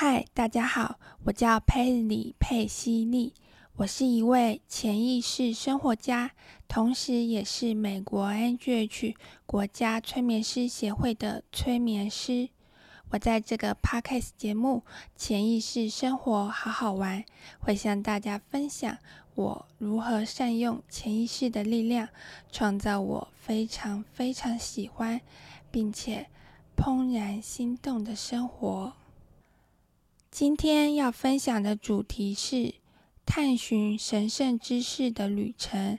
嗨，大家好，我叫佩里佩西利，我是一位潜意识生活家，同时也是美国 NGH 国家催眠师协会的催眠师。我在这个 Podcast 节目《潜意识生活好好玩》，会向大家分享我如何善用潜意识的力量，创造我非常非常喜欢并且怦然心动的生活。今天要分享的主题是探寻神圣知识的旅程，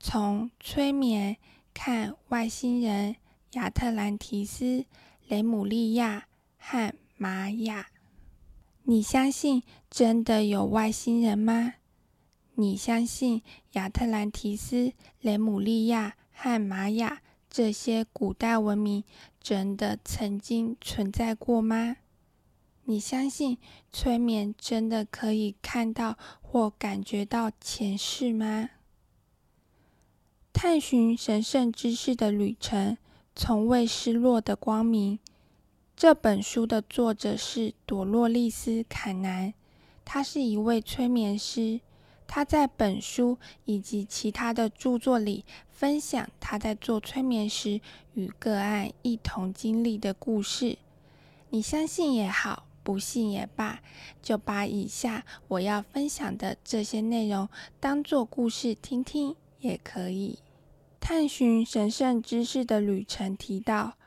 从催眠看外星人亚特兰提斯、雷姆利亚和玛雅。你相信真的有外星人吗？你相信亚特兰提斯、雷姆利亚和玛雅这些古代文明真的曾经存在过吗？你相信催眠真的可以看到或感觉到前世吗？探寻神圣知识的旅程，从未失落的光明。这本书的作者是朵洛丽丝·坎南，她是一位催眠师。她在本书以及其他的著作里分享她在做催眠时与个案一同经历的故事。你相信也好。不信也罢，就把以下我要分享的这些内容当做故事听听也可以。探寻神圣知识的旅程提到，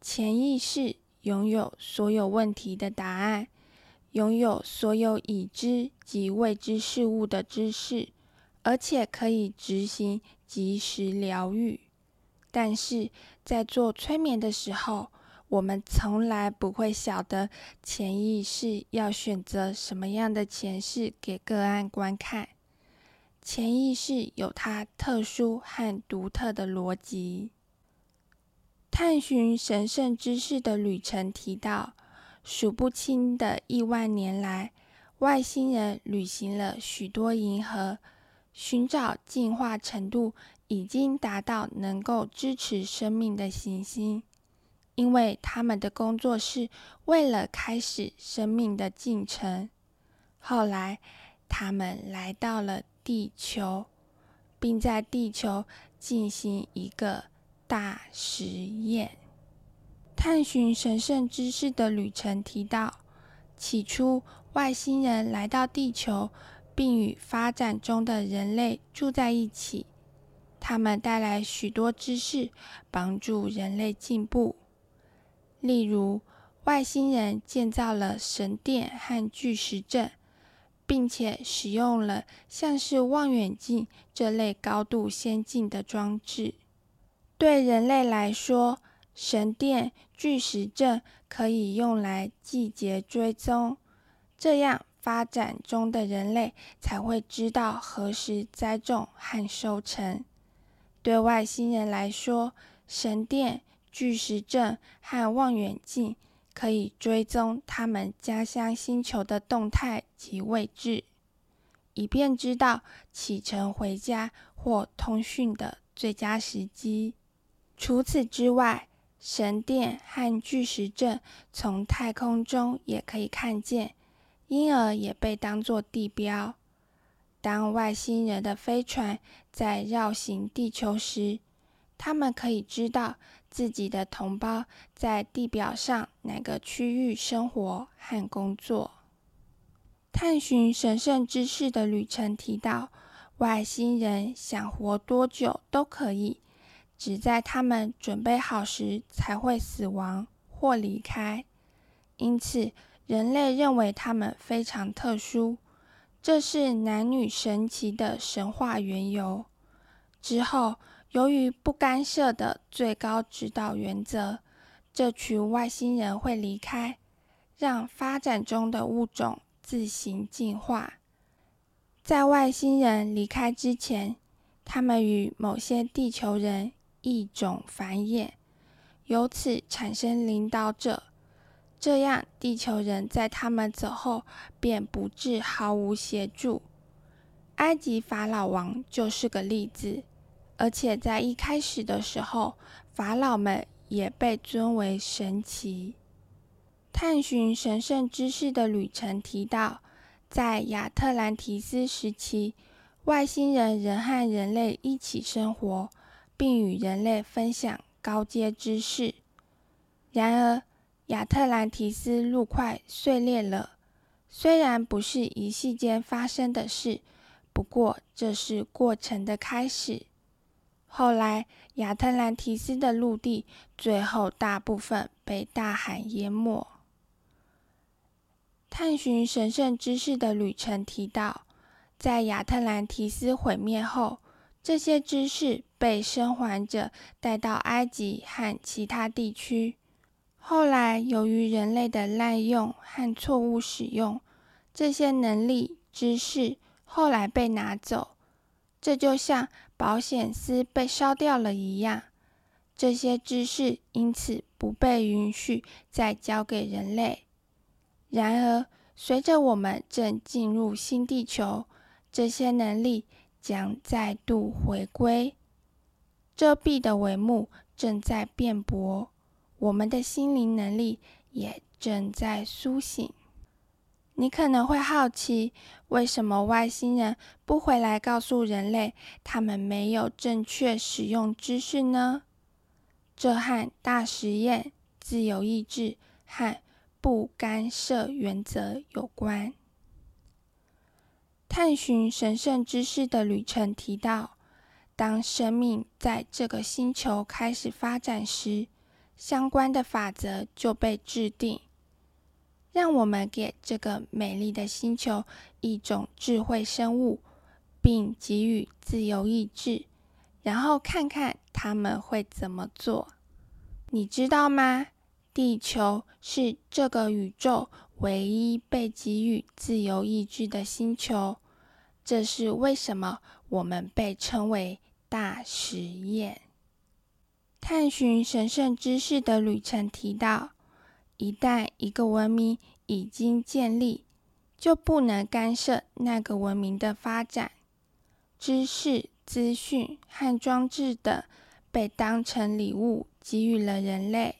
潜意识拥有所有问题的答案，拥有所有已知及未知事物的知识，而且可以执行及时疗愈。但是在做催眠的时候，我们从来不会晓得潜意识要选择什么样的前世给个案观看。潜意识有它特殊和独特的逻辑。探寻神圣知识的旅程提到，数不清的亿万年来，外星人旅行了许多银河，寻找进化程度已经达到能够支持生命的行星。因为他们的工作是为了开始生命的进程。后来，他们来到了地球，并在地球进行一个大实验。探寻神圣知识的旅程提到，起初外星人来到地球，并与发展中的人类住在一起。他们带来许多知识，帮助人类进步。例如，外星人建造了神殿和巨石阵，并且使用了像是望远镜这类高度先进的装置。对人类来说，神殿、巨石阵可以用来季节追踪，这样发展中的人类才会知道何时栽种和收成。对外星人来说，神殿。巨石阵和望远镜可以追踪他们家乡星球的动态及位置，以便知道启程回家或通讯的最佳时机。除此之外，神殿和巨石阵从太空中也可以看见，因而也被当作地标。当外星人的飞船在绕行地球时，他们可以知道自己的同胞在地表上哪个区域生活和工作。探寻神圣知识的旅程提到，外星人想活多久都可以，只在他们准备好时才会死亡或离开。因此，人类认为他们非常特殊，这是男女神奇的神话缘由。之后。由于不干涉的最高指导原则，这群外星人会离开，让发展中的物种自行进化。在外星人离开之前，他们与某些地球人异种繁衍，由此产生领导者。这样，地球人在他们走后便不致毫无协助。埃及法老王就是个例子。而且在一开始的时候，法老们也被尊为神奇。探寻神圣知识的旅程提到，在亚特兰提斯时期，外星人仍和人类一起生活，并与人类分享高阶知识。然而，亚特兰提斯陆块碎裂了。虽然不是一夕间发生的事，不过这是过程的开始。后来，亚特兰提斯的陆地最后大部分被大海淹没。探寻神圣知识的旅程提到，在亚特兰提斯毁灭后，这些知识被生还者带到埃及和其他地区。后来，由于人类的滥用和错误使用，这些能力、知识后来被拿走。这就像保险丝被烧掉了一样，这些知识因此不被允许再交给人类。然而，随着我们正进入新地球，这些能力将再度回归。遮蔽的帷幕正在变薄，我们的心灵能力也正在苏醒。你可能会好奇，为什么外星人不回来告诉人类他们没有正确使用知识呢？这和大实验、自由意志和不干涉原则有关。探寻神圣知识的旅程提到，当生命在这个星球开始发展时，相关的法则就被制定。让我们给这个美丽的星球一种智慧生物，并给予自由意志，然后看看他们会怎么做。你知道吗？地球是这个宇宙唯一被给予自由意志的星球，这是为什么我们被称为大实验。探寻神圣知识的旅程提到，一旦一个文明已经建立，就不能干涉那个文明的发展。知识、资讯和装置等被当成礼物给予了人类。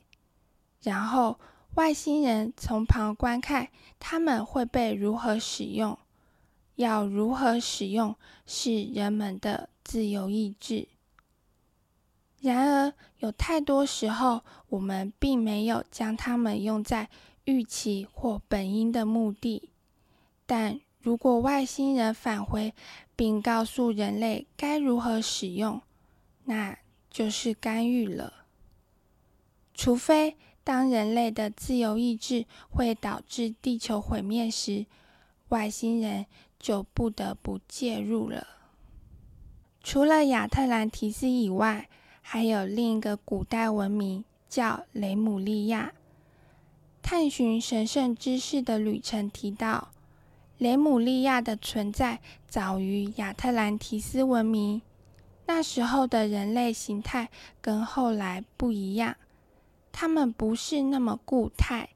然后，外星人从旁观看，他们会被如何使用？要如何使用是人们的自由意志。然而，有太多时候，我们并没有将它们用在预期或本应的目的。但如果外星人返回并告诉人类该如何使用，那就是干预了。除非。当人类的自由意志会导致地球毁灭时，外星人就不得不介入了。除了亚特兰提斯以外，还有另一个古代文明叫雷姆利亚。探寻神圣知识的旅程提到，雷姆利亚的存在早于亚特兰提斯文明。那时候的人类形态跟后来不一样。他们不是那么固态，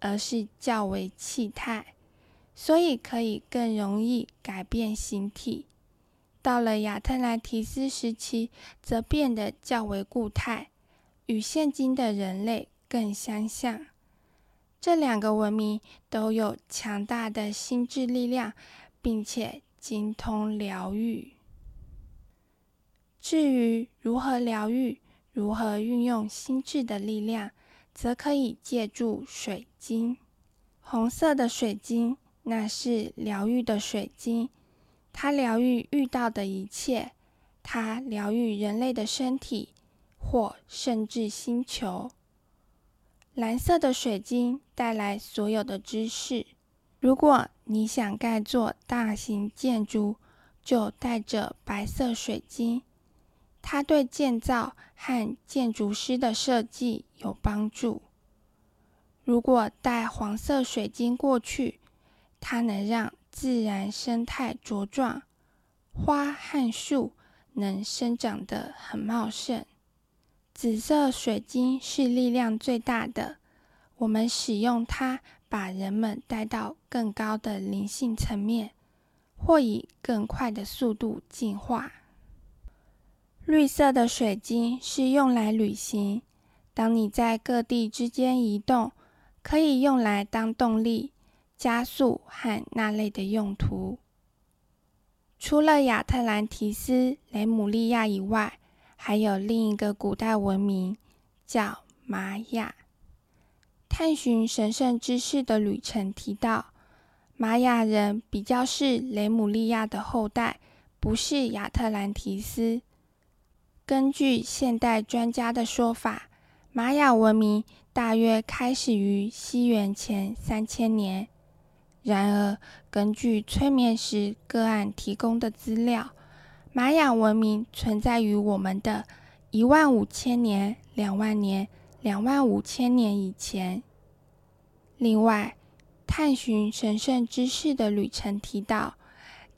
而是较为气态，所以可以更容易改变形体。到了亚特兰提斯时期，则变得较为固态，与现今的人类更相像。这两个文明都有强大的心智力量，并且精通疗愈。至于如何疗愈？如何运用心智的力量，则可以借助水晶。红色的水晶，那是疗愈的水晶，它疗愈遇到的一切，它疗愈人类的身体，或甚至星球。蓝色的水晶带来所有的知识。如果你想盖座大型建筑，就带着白色水晶。它对建造和建筑师的设计有帮助。如果带黄色水晶过去，它能让自然生态茁壮，花和树能生长得很茂盛。紫色水晶是力量最大的，我们使用它把人们带到更高的灵性层面，或以更快的速度进化。绿色的水晶是用来旅行。当你在各地之间移动，可以用来当动力、加速和那类的用途。除了亚特兰提斯、雷姆利亚以外，还有另一个古代文明叫玛雅。探寻神圣知识的旅程提到，玛雅人比较是雷姆利亚的后代，不是亚特兰提斯。根据现代专家的说法，玛雅文明大约开始于西元前三千年。然而，根据催眠师个案提供的资料，玛雅文明存在于我们的一万五千年、两万年、两万五千年以前。另外，探寻神圣知识的旅程提到，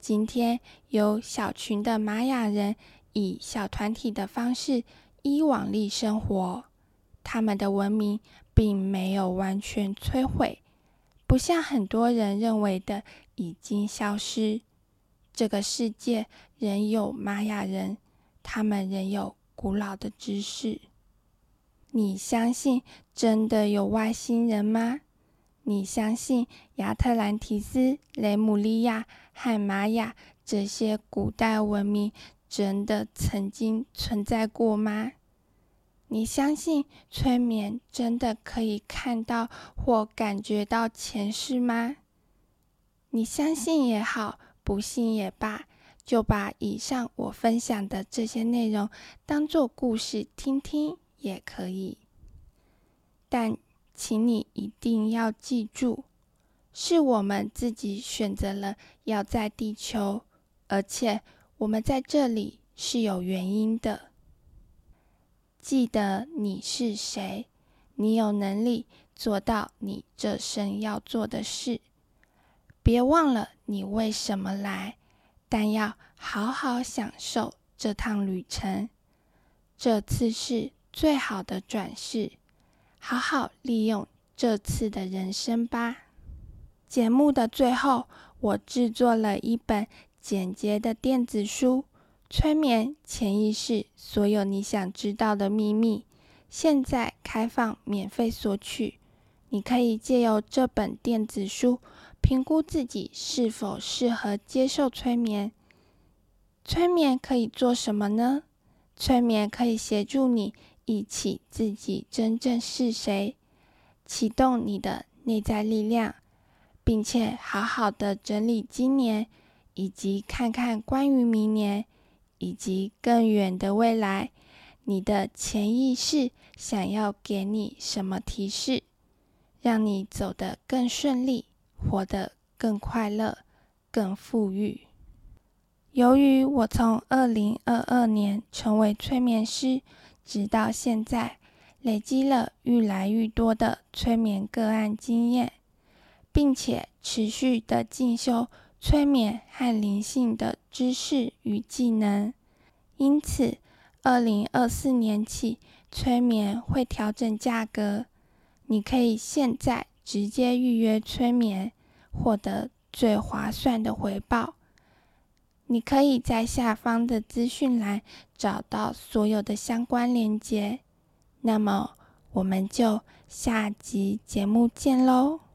今天有小群的玛雅人以小团体的方式依往例生活，他们的文明并没有完全摧毁。不像很多人认为的已经消失，这个世界仍有玛雅人，他们仍有古老的知识。你相信真的有外星人吗？你相信亚特兰提斯、雷姆利亚和玛雅这些古代文明真的曾经存在过吗？你相信催眠真的可以看到或感觉到前世吗？你相信也好，不信也罢，就把以上我分享的这些内容当做故事听听也可以。但请你一定要记住，是我们自己选择了要在地球，而且我们在这里是有原因的。记得你是谁，你有能力做到你这生要做的事。别忘了你为什么来，但要好好享受这趟旅程。这次是最好的转世，好好利用这次的人生吧。节目的最后，我制作了一本简洁的电子书。催眠潜意识，所有你想知道的秘密，现在开放免费索取。你可以借由这本电子书，评估自己是否适合接受催眠。催眠可以做什么呢？催眠可以协助你忆起自己真正是谁，启动你的内在力量，并且好好的整理今年，以及看看关于明年。以及更远的未来，你的潜意识想要给你什么提示，让你走得更顺利，活得更快乐、更富裕？由于我从二零二二年成为催眠师，直到现在，累积了愈来愈多的催眠个案经验，并且持续的进修。催眠和灵性的知识与技能，因此，二零二四年起，催眠会调整价格。你可以现在直接预约催眠，获得最划算的回报。你可以在下方的资讯栏找到所有的相关链接。那么，我们就下集节目见喽！